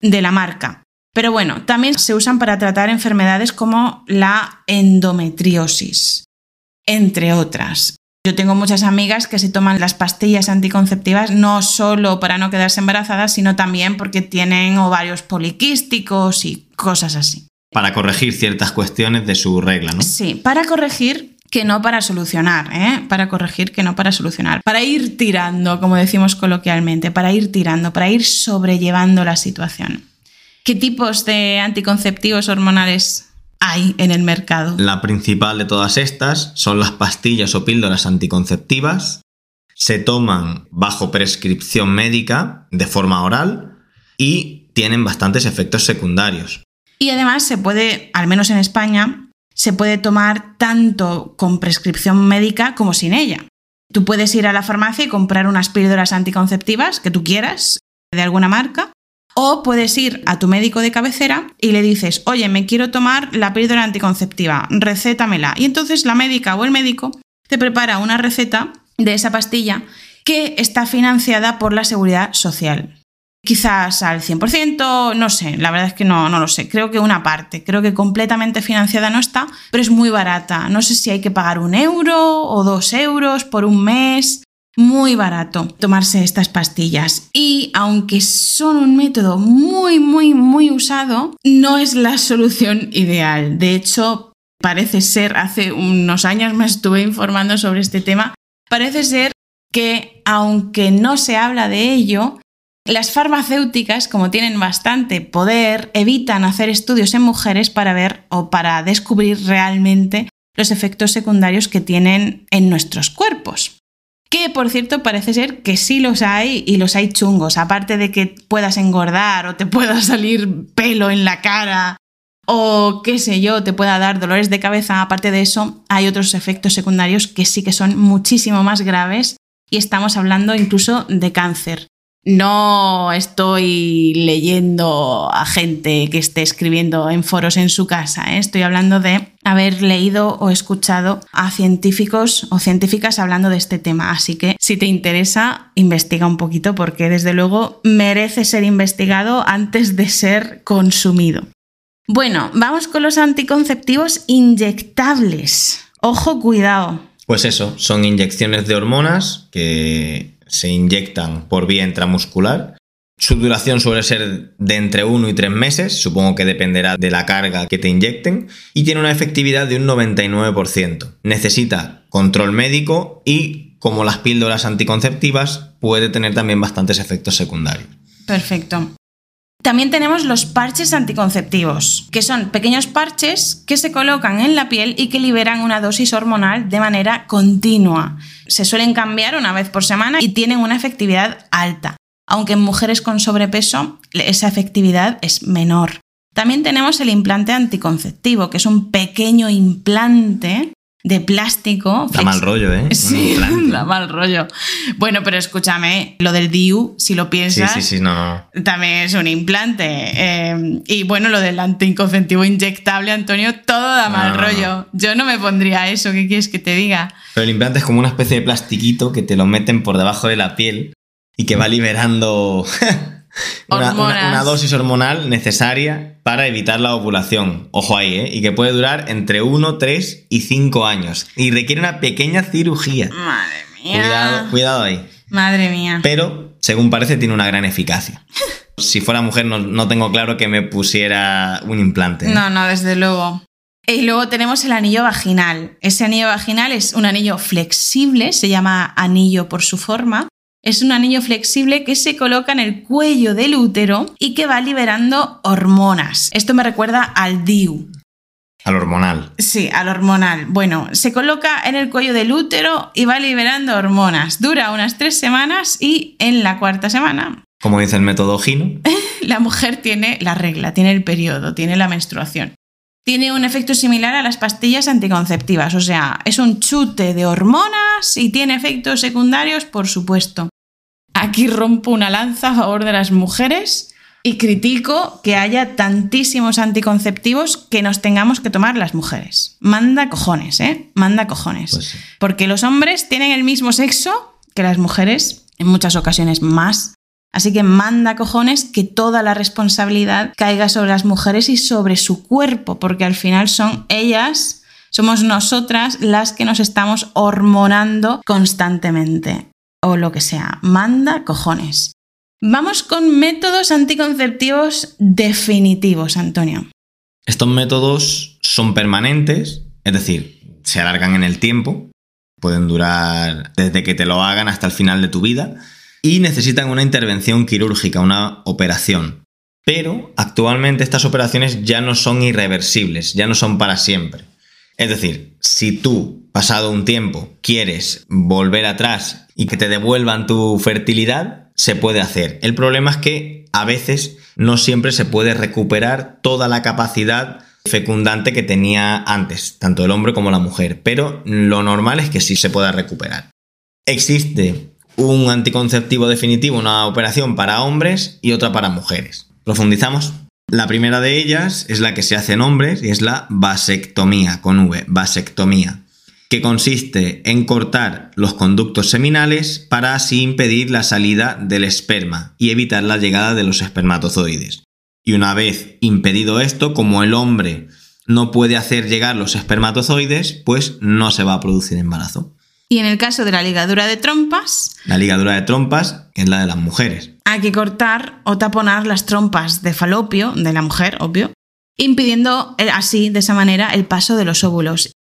Speaker 1: de la marca. Pero bueno, también se usan para tratar enfermedades como la endometriosis, entre otras. Yo tengo muchas amigas que se toman las pastillas anticonceptivas no solo para no quedarse embarazadas, sino también porque tienen ovarios poliquísticos y cosas así.
Speaker 2: Para corregir ciertas cuestiones de su regla, ¿no?
Speaker 1: Sí, para corregir que no para solucionar, ¿eh? Para corregir que no para solucionar. Para ir tirando, como decimos coloquialmente, para ir tirando, para ir sobrellevando la situación. ¿Qué tipos de anticonceptivos hormonales hay en el mercado?
Speaker 2: La principal de todas estas son las pastillas o píldoras anticonceptivas. Se toman bajo prescripción médica de forma oral y tienen bastantes efectos secundarios.
Speaker 1: Y además se puede, al menos en España, se puede tomar tanto con prescripción médica como sin ella. Tú puedes ir a la farmacia y comprar unas píldoras anticonceptivas que tú quieras, de alguna marca, o puedes ir a tu médico de cabecera y le dices, oye, me quiero tomar la píldora anticonceptiva, recétamela. Y entonces la médica o el médico te prepara una receta de esa pastilla que está financiada por la seguridad social. Quizás al 100%, no sé, la verdad es que no, no lo sé. Creo que una parte, creo que completamente financiada no está, pero es muy barata. No sé si hay que pagar un euro o dos euros por un mes muy barato tomarse estas pastillas. Y aunque son un método muy muy muy usado no es la solución ideal. De hecho parece ser hace unos años me estuve informando sobre este tema parece ser que aunque no se habla de ello las farmacéuticas, como tienen bastante poder, evitan hacer estudios en mujeres para ver o para descubrir realmente los efectos secundarios que tienen en nuestros cuerpos que por cierto parece ser que sí los hay y los hay chungos, aparte de que puedas engordar o te pueda salir pelo en la cara o qué sé yo, te pueda dar dolores de cabeza, aparte de eso hay otros efectos secundarios que sí que son muchísimo más graves y estamos hablando incluso de cáncer. No estoy leyendo a gente que esté escribiendo en foros en su casa, ¿eh? estoy hablando de haber leído o escuchado a científicos o científicas hablando de este tema. Así que si te interesa, investiga un poquito porque desde luego merece ser investigado antes de ser consumido. Bueno, vamos con los anticonceptivos inyectables. Ojo, cuidado.
Speaker 2: Pues eso, son inyecciones de hormonas que se inyectan por vía intramuscular. Su duración suele ser de entre 1 y 3 meses, supongo que dependerá de la carga que te inyecten, y tiene una efectividad de un 99%. Necesita control médico y como las píldoras anticonceptivas, puede tener también bastantes efectos secundarios.
Speaker 1: Perfecto. También tenemos los parches anticonceptivos, que son pequeños parches que se colocan en la piel y que liberan una dosis hormonal de manera continua. Se suelen cambiar una vez por semana y tienen una efectividad alta, aunque en mujeres con sobrepeso esa efectividad es menor. También tenemos el implante anticonceptivo, que es un pequeño implante de plástico.
Speaker 2: Da mal rollo, ¿eh?
Speaker 1: Sí, da mal rollo. Bueno, pero escúchame, lo del DIU, si lo piensas,
Speaker 2: sí, sí, sí, no,
Speaker 1: también es un implante. Eh, y bueno, lo del anticonceptivo inyectable, Antonio, todo da mal rollo. Yo no me pondría eso, ¿qué quieres que te diga?
Speaker 2: Pero el implante es como una especie de plastiquito que te lo meten por debajo de la piel y que va liberando una, dosis hormonal necesaria para evitar la ovulación. Ojo ahí, ¿eh? Y que puede durar entre 1, 3 y 5 años. Y requiere una pequeña cirugía.
Speaker 1: Madre mía.
Speaker 2: Cuidado, cuidado ahí.
Speaker 1: Madre mía.
Speaker 2: Pero, según parece, tiene una gran eficacia. si fuera mujer, no, tengo claro que me pusiera un implante.
Speaker 1: ¿eh? No, no, desde luego. Y luego tenemos el anillo vaginal. Ese anillo vaginal es un anillo flexible, se llama anillo por su forma, es un anillo flexible que se coloca en el cuello del útero y que va liberando hormonas. Esto me recuerda al DIU.
Speaker 2: Al hormonal.
Speaker 1: Sí, al hormonal. Bueno, se coloca en el cuello del útero y va liberando hormonas. Dura unas tres semanas y en la cuarta semana.
Speaker 2: Como dice el método Gino.
Speaker 1: la mujer tiene la regla, tiene el periodo, tiene la menstruación. Tiene un efecto similar a las pastillas anticonceptivas, o sea, es un chute de hormonas y tiene efectos secundarios, por supuesto. Aquí rompo una lanza a favor de las mujeres y critico que haya tantísimos anticonceptivos que nos tengamos que tomar las mujeres. Manda cojones, ¿eh? Manda cojones. Pues Porque los hombres tienen el mismo sexo que las mujeres, en muchas ocasiones más. Así que manda cojones que toda la responsabilidad caiga sobre las mujeres y sobre su cuerpo, porque al final son ellas, somos nosotras las que nos estamos hormonando constantemente o lo que sea. Manda cojones. Vamos con métodos anticonceptivos definitivos, Antonio.
Speaker 2: Estos métodos son permanentes, es decir, se alargan en el tiempo, pueden durar desde que te lo hagan hasta el final de tu vida y necesitan una intervención quirúrgica, una operación. Pero actualmente estas operaciones ya no son irreversibles, ya no son para siempre. Es decir, si tú, pasado un tiempo, quieres volver atrás y que te devuelvan tu fertilidad, se puede hacer. El problema es que a veces no siempre se puede recuperar toda la capacidad fecundante que tenía antes, tanto el hombre como la mujer, pero lo normal es que sí se pueda recuperar. Existe un anticonceptivo definitivo, una operación para hombres y otra para mujeres. ¿Profundizamos? La primera de ellas es la que se hace en hombres y es la vasectomía, con V, vasectomía, que consiste en cortar los conductos seminales para así impedir la salida del esperma y evitar la llegada de los espermatozoides. Y una vez impedido esto, como el hombre no puede hacer llegar los espermatozoides, pues no se va a producir embarazo.
Speaker 1: Y en el caso de la ligadura de trompas.
Speaker 2: La ligadura de trompas, que es la de las mujeres.
Speaker 1: Hay que cortar o taponar las trompas de falopio de la mujer, obvio, impidiendo eh, así, de esa manera, el paso de los óvulos.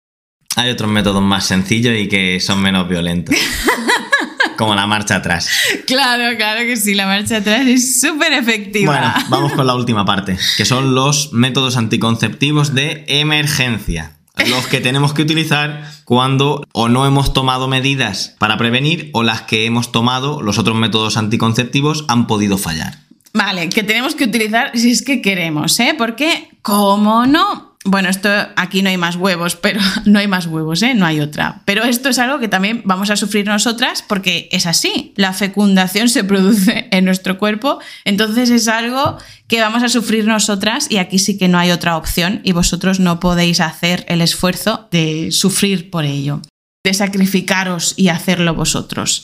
Speaker 2: Hay otros métodos más sencillos y que son menos violentos. Como la marcha atrás.
Speaker 1: Claro, claro que sí, la marcha atrás es súper efectiva.
Speaker 2: Bueno, vamos con la última parte, que son los métodos anticonceptivos de emergencia los que tenemos que utilizar cuando o no hemos tomado medidas para prevenir o las que hemos tomado, los otros métodos anticonceptivos, han podido fallar.
Speaker 1: Vale, que tenemos que utilizar si es que queremos, ¿eh? Porque, como no, bueno, esto aquí no hay más huevos, pero no hay más huevos, ¿eh? No hay otra. Pero esto es algo que también vamos a sufrir nosotras porque es así. La fecundación se produce en nuestro cuerpo, entonces es algo que vamos a sufrir nosotras y aquí sí que no hay otra opción y vosotros no podéis hacer el esfuerzo de sufrir por ello, de sacrificaros y hacerlo vosotros.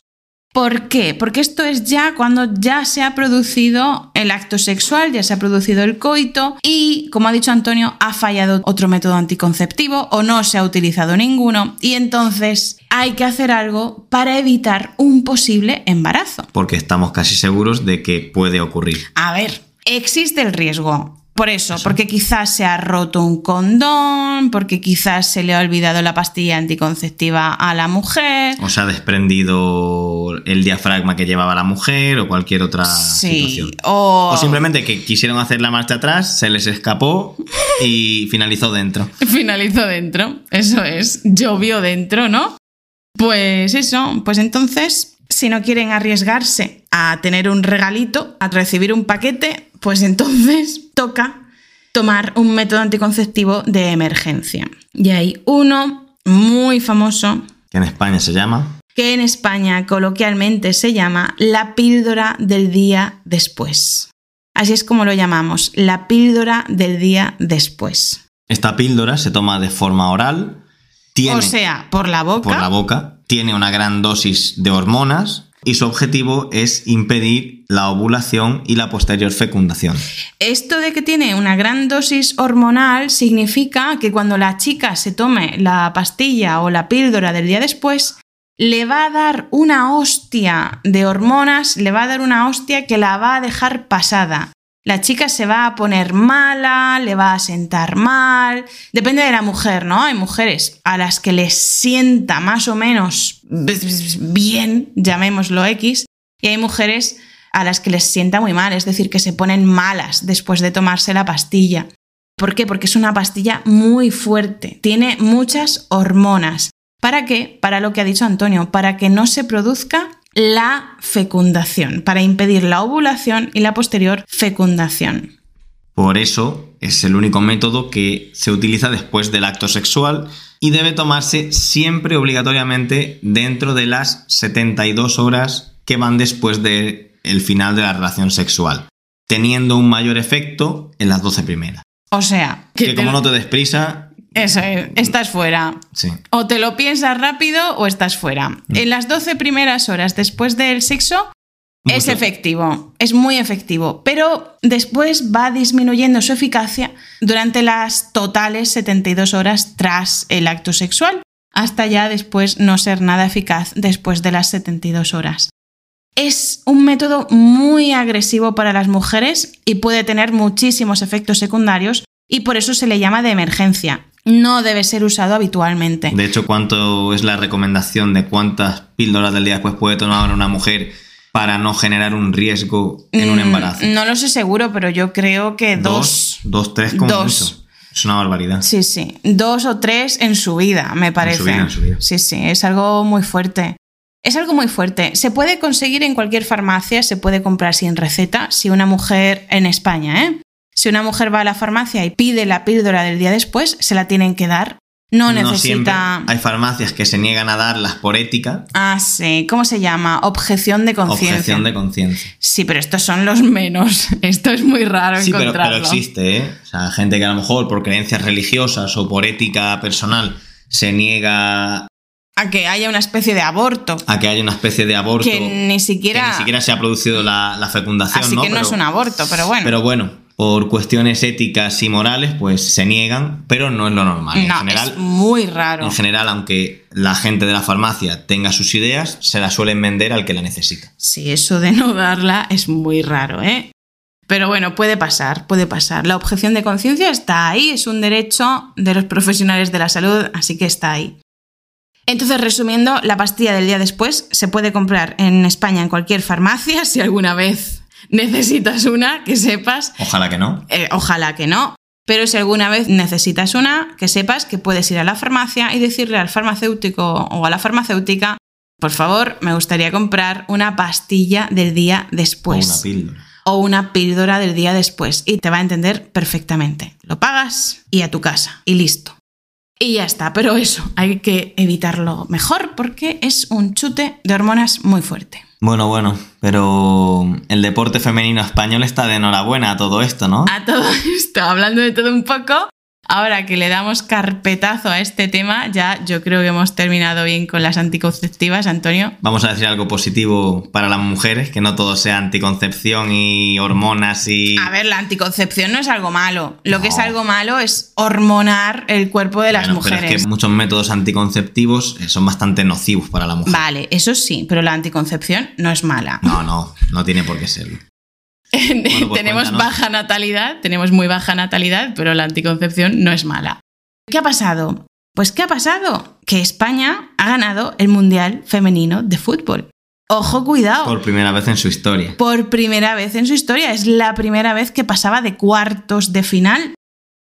Speaker 1: ¿Por qué? Porque esto es ya cuando ya se ha producido el acto sexual, ya se ha producido el coito y, como ha dicho Antonio, ha fallado otro método anticonceptivo o no se ha utilizado ninguno y entonces hay que hacer algo para evitar un posible embarazo.
Speaker 2: Porque estamos casi seguros de que puede ocurrir.
Speaker 1: A ver, existe el riesgo, Por eso, porque quizás se ha roto un condón, porque quizás se le ha olvidado la pastilla anticonceptiva a la mujer.
Speaker 2: O se ha desprendido el diafragma que llevaba la mujer o cualquier otra
Speaker 1: Sí,
Speaker 2: situación.
Speaker 1: o,
Speaker 2: O simplemente que quisieron hacer la marcha atrás, se les escapó y finalizó dentro.
Speaker 1: finalizó dentro. Eso es, llovió dentro, ¿no? Pues eso, pues entonces, si no quieren arriesgarse a tener un regalito, a recibir un paquete, pues entonces toca tomar un método anticonceptivo de emergencia. Y hay uno muy famoso
Speaker 2: Que en España se llama.
Speaker 1: que en España coloquialmente se llama la píldora del día después. Así es como lo llamamos, la píldora del día después.
Speaker 2: Esta píldora se toma de forma oral. Tiene
Speaker 1: O sea, por la boca.
Speaker 2: por la boca, tiene una gran dosis de hormonas y su objetivo es impedir la ovulación y la posterior fecundación.
Speaker 1: Esto de que tiene una gran dosis hormonal significa que cuando la chica se tome la pastilla o la píldora del día después, le va a dar una hostia de hormonas, le va a dar una hostia que la va a dejar pasada. La chica se va a poner mala, le va a sentar mal. Depende de la mujer, ¿no? Hay mujeres a las que les sienta más o menos bien, llamémoslo X, y hay mujeres a las que les sienta muy mal, es decir, que se ponen malas después de tomarse la pastilla. ¿Por qué? Porque es una pastilla muy fuerte, tiene muchas hormonas. ¿Para qué? Para lo que ha dicho Antonio, para que no se produzca la fecundación, para impedir la ovulación y la posterior fecundación.
Speaker 2: Por eso es el único método que se utiliza después del acto sexual y debe tomarse siempre obligatoriamente dentro de las 72 horas que van después del final de la relación sexual, teniendo un mayor efecto en las 12 primeras.
Speaker 1: O sea,
Speaker 2: Que,
Speaker 1: te-
Speaker 2: como no te des prisa,
Speaker 1: Eso es, estás fuera.
Speaker 2: sí.
Speaker 1: O te lo piensas rápido o estás fuera. En las 12 primeras horas después del sexo es efectivo, es muy efectivo, pero después va disminuyendo su eficacia durante las totales 72 horas tras el acto sexual, hasta ya después no ser nada eficaz después de las 72 horas. Es un método muy agresivo para las mujeres y puede tener muchísimos efectos secundarios y por eso se le llama de emergencia. No debe ser usado habitualmente.
Speaker 2: De hecho, ¿cuánto es la recomendación de cuántas píldoras del día después puede tomar una mujer para no generar un riesgo en un
Speaker 1: Mm,
Speaker 2: embarazo?
Speaker 1: No lo sé seguro, pero yo creo que dos.
Speaker 2: Dos, tres como
Speaker 1: Dos.
Speaker 2: mucho. Es una barbaridad.
Speaker 1: Sí, sí. Dos o tres en su vida, me parece.
Speaker 2: vida, en su vida.
Speaker 1: Sí, sí. Es algo muy fuerte. Es algo muy fuerte. Se puede conseguir en cualquier farmacia, se puede comprar sin receta. Si una mujer en España, ¿eh? Si una mujer va a la farmacia y pide la píldora del día después, se la tienen que dar. No necesita.
Speaker 2: Hay farmacias que se niegan a darlas por ética.
Speaker 1: Ah, sí. ¿Cómo se llama? Objeción de conciencia.
Speaker 2: Objeción de conciencia.
Speaker 1: Sí, pero estos son los menos. Esto es muy raro
Speaker 2: Sí, pero, pero existe, ¿eh? O sea, gente que a lo mejor por creencias religiosas o por ética personal se niega
Speaker 1: A que haya una especie de aborto.
Speaker 2: a que haya una especie de aborto
Speaker 1: que ni siquiera.
Speaker 2: que ni siquiera se ha producido la, la fecundación,
Speaker 1: Así
Speaker 2: ¿no?
Speaker 1: que no
Speaker 2: Pero-
Speaker 1: es un aborto, pero bueno.
Speaker 2: Pero bueno, por cuestiones éticas y morales, pues se niegan, pero no es lo normal. En
Speaker 1: no,
Speaker 2: general,
Speaker 1: es muy raro.
Speaker 2: en general, aunque la gente de la farmacia tenga sus ideas, se las suelen vender al que la necesita.
Speaker 1: Sí, eso de no darla es muy raro, ¿eh? Pero bueno, puede pasar, puede pasar. La objeción de conciencia está ahí, es un derecho de los profesionales de la salud, así que está ahí. Entonces, resumiendo, la pastilla del día después se puede comprar en España en cualquier farmacia, si alguna vez necesitas una, que sepas
Speaker 2: Ojalá que no.
Speaker 1: Eh, ojalá que no. Pero si alguna vez necesitas una, que sepas que puedes ir a la farmacia y decirle al farmacéutico o a la farmacéutica, por favor, me gustaría comprar una pastilla del día
Speaker 2: O
Speaker 1: después.
Speaker 2: una píldora.
Speaker 1: o una píldora del día después. Y te va a entender perfectamente. Lo pagas y a tu casa. Y listo. Y ya está. Pero eso, hay que evitarlo mejor porque es un chute de hormonas muy fuerte.
Speaker 2: Bueno, bueno, pero el deporte femenino español está de enhorabuena a todo esto, ¿no?
Speaker 1: A todo esto, hablando de todo un poco, ahora que le damos carpetazo a este tema, ya yo creo que hemos terminado bien con las anticonceptivas, Antonio.
Speaker 2: Vamos a decir algo positivo para las mujeres, que no todo sea anticoncepción y hormonas y...
Speaker 1: A ver, la anticoncepción no es algo malo. Lo que es algo malo es hormonar el cuerpo de las
Speaker 2: Bueno, pero
Speaker 1: mujeres.
Speaker 2: es que muchos métodos anticonceptivos eh, son bastante nocivos para la mujer.
Speaker 1: Vale, eso sí, pero la anticoncepción no es mala.
Speaker 2: No, no, no tiene por qué serlo. pues
Speaker 1: tenemos
Speaker 2: cuéntanos.
Speaker 1: baja natalidad, tenemos muy baja natalidad, pero la anticoncepción no es mala. ¿Qué ha pasado? Pues ¿qué ha pasado? Que España ha ganado el Mundial Femenino de Fútbol. Ojo, cuidado.
Speaker 2: Por primera vez en su historia.
Speaker 1: Por primera vez en su historia. Es la primera vez que pasaba de cuartos de final.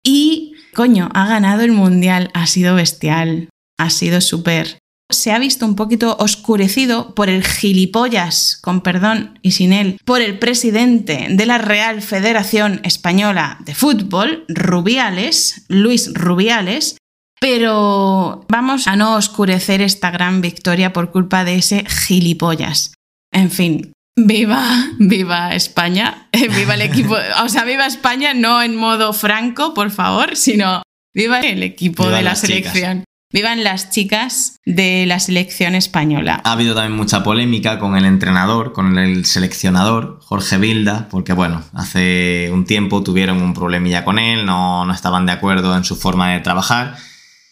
Speaker 1: Y, coño, ha ganado el Mundial. Ha sido bestial. Ha sido súper. Se ha visto un poquito oscurecido por el gilipollas, con perdón y sin él, por el presidente de la Real Federación Española de Fútbol, Rubiales, Luis Rubiales, pero vamos a no oscurecer esta gran victoria por culpa de ese gilipollas. En fin, viva, viva España, viva el equipo, o sea, viva España no en modo franco, por favor, sino viva el equipo
Speaker 2: Viva
Speaker 1: de la selección. Vivan las chicas de la selección española.
Speaker 2: Ha habido también mucha polémica con el entrenador, con el seleccionador, Jorge Vilda, porque bueno, hace un tiempo tuvieron un problemilla con él, no, no estaban de acuerdo en su forma de trabajar.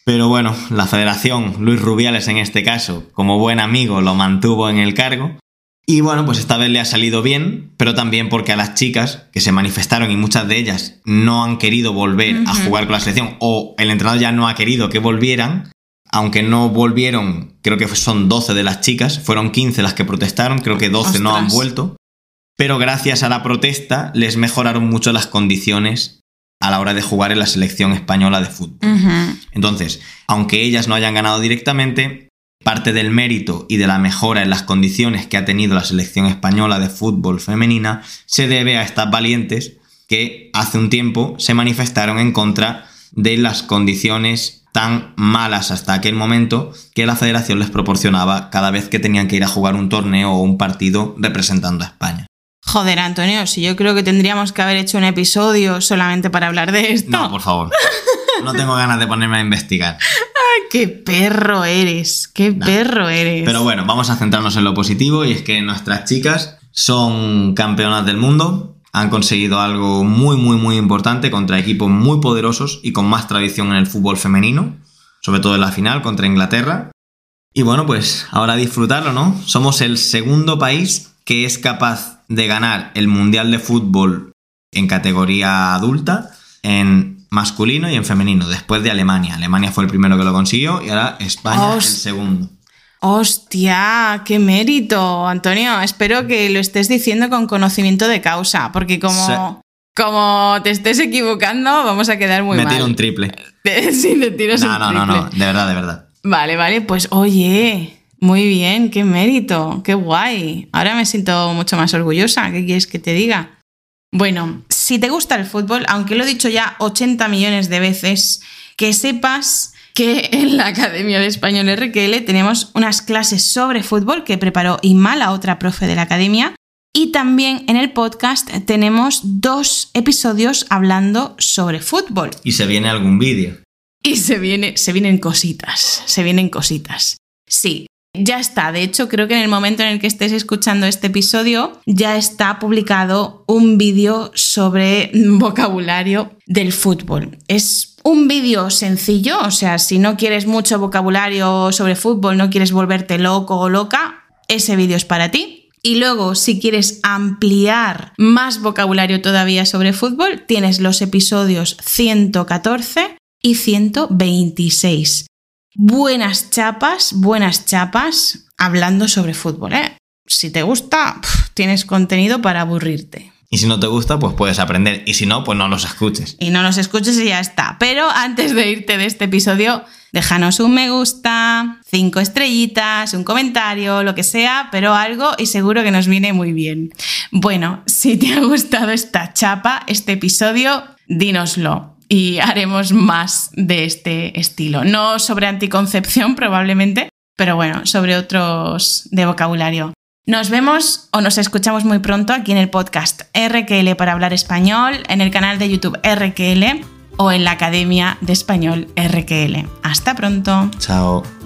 Speaker 2: Pero bueno, la federación, Luis Rubiales en este caso, como buen amigo, lo mantuvo en el cargo. Y bueno, pues esta vez le ha salido bien, pero también porque a las chicas que se manifestaron y muchas de ellas no han querido volver a jugar con la selección o el entrenador ya no ha querido que volvieran, aunque no volvieron, creo que son 12 de las chicas, fueron 15 las que protestaron, creo que 12 no han vuelto, pero gracias a la protesta les mejoraron mucho las condiciones a la hora de jugar en la selección española de fútbol. Entonces, aunque ellas no hayan ganado directamente, parte del mérito y de la mejora en las condiciones que ha tenido la selección española de fútbol femenina se debe a estas valientes que hace un tiempo se manifestaron en contra de las condiciones tan malas hasta aquel momento que la federación les proporcionaba cada vez que tenían que ir a jugar un torneo o un partido representando a España.
Speaker 1: Joder, Antonio, si yo creo que tendríamos que haber hecho un episodio solamente para hablar de esto.
Speaker 2: No, por favor. No tengo ganas de ponerme a investigar.
Speaker 1: ¡Qué perro eres! ¡Qué perro eres!
Speaker 2: Pero bueno, vamos a centrarnos en lo positivo y es que nuestras chicas son campeonas del mundo, han conseguido algo muy muy muy importante contra equipos muy poderosos y con más tradición en el fútbol femenino, sobre todo en la final contra Inglaterra. Y bueno, pues ahora disfrutarlo, ¿no? Somos el segundo país que es capaz de ganar el Mundial de Fútbol en categoría adulta, en masculino y en femenino, después de Alemania. Alemania fue el primero que lo consiguió y ahora España
Speaker 1: Os-
Speaker 2: el segundo.
Speaker 1: ¡Hostia! ¡Qué mérito! Antonio, espero que lo estés diciendo con conocimiento de causa, porque como,
Speaker 2: Sí.
Speaker 1: como te estés equivocando, vamos a quedar muy
Speaker 2: Me
Speaker 1: mal.
Speaker 2: tiro un triple.
Speaker 1: sí, te tiras
Speaker 2: No,
Speaker 1: un
Speaker 2: no, no, no,
Speaker 1: triple.
Speaker 2: de verdad, de verdad.
Speaker 1: Vale, vale, pues oye, muy bien, qué mérito, qué guay. Ahora me siento mucho más orgullosa, ¿qué quieres que te diga? Bueno, si te gusta el fútbol, aunque lo he dicho ya 80 millones de veces, que sepas que en la Academia de Español RQL tenemos unas clases sobre fútbol que preparó Inma, la otra profe de la academia, y también en el podcast tenemos dos episodios hablando sobre fútbol.
Speaker 2: Y se viene algún vídeo.
Speaker 1: Y se, viene, se vienen cositas, se vienen cositas. Sí, ya está. De hecho, creo que en el momento en el que estés escuchando este episodio, ya está publicado un vídeo sobre vocabulario del fútbol. Es un vídeo sencillo, o sea, si no quieres mucho vocabulario sobre fútbol, no quieres volverte loco o loca, ese vídeo es para ti. Y luego, si quieres ampliar más vocabulario todavía sobre fútbol, tienes los episodios 114 y 126. Buenas chapas, buenas chapas, hablando sobre fútbol, ¿eh? Si te gusta, tienes contenido para aburrirte.
Speaker 2: Y si no te gusta, pues puedes aprender. Y si no, pues no los escuches.
Speaker 1: Y no los escuches y ya está. Pero antes de irte de este episodio, déjanos un me gusta, cinco estrellitas, un comentario, lo que sea, pero algo y seguro que nos viene muy bien. Bueno, si te ha gustado esta chapa, este episodio, dínoslo y haremos más de este estilo. No sobre anticoncepción probablemente, pero bueno, sobre otros de vocabulario. Nos vemos o nos escuchamos muy pronto aquí en el podcast RQL para hablar español, en el canal de YouTube RQL o en la Academia de Español RQL. Hasta pronto.
Speaker 2: Chao.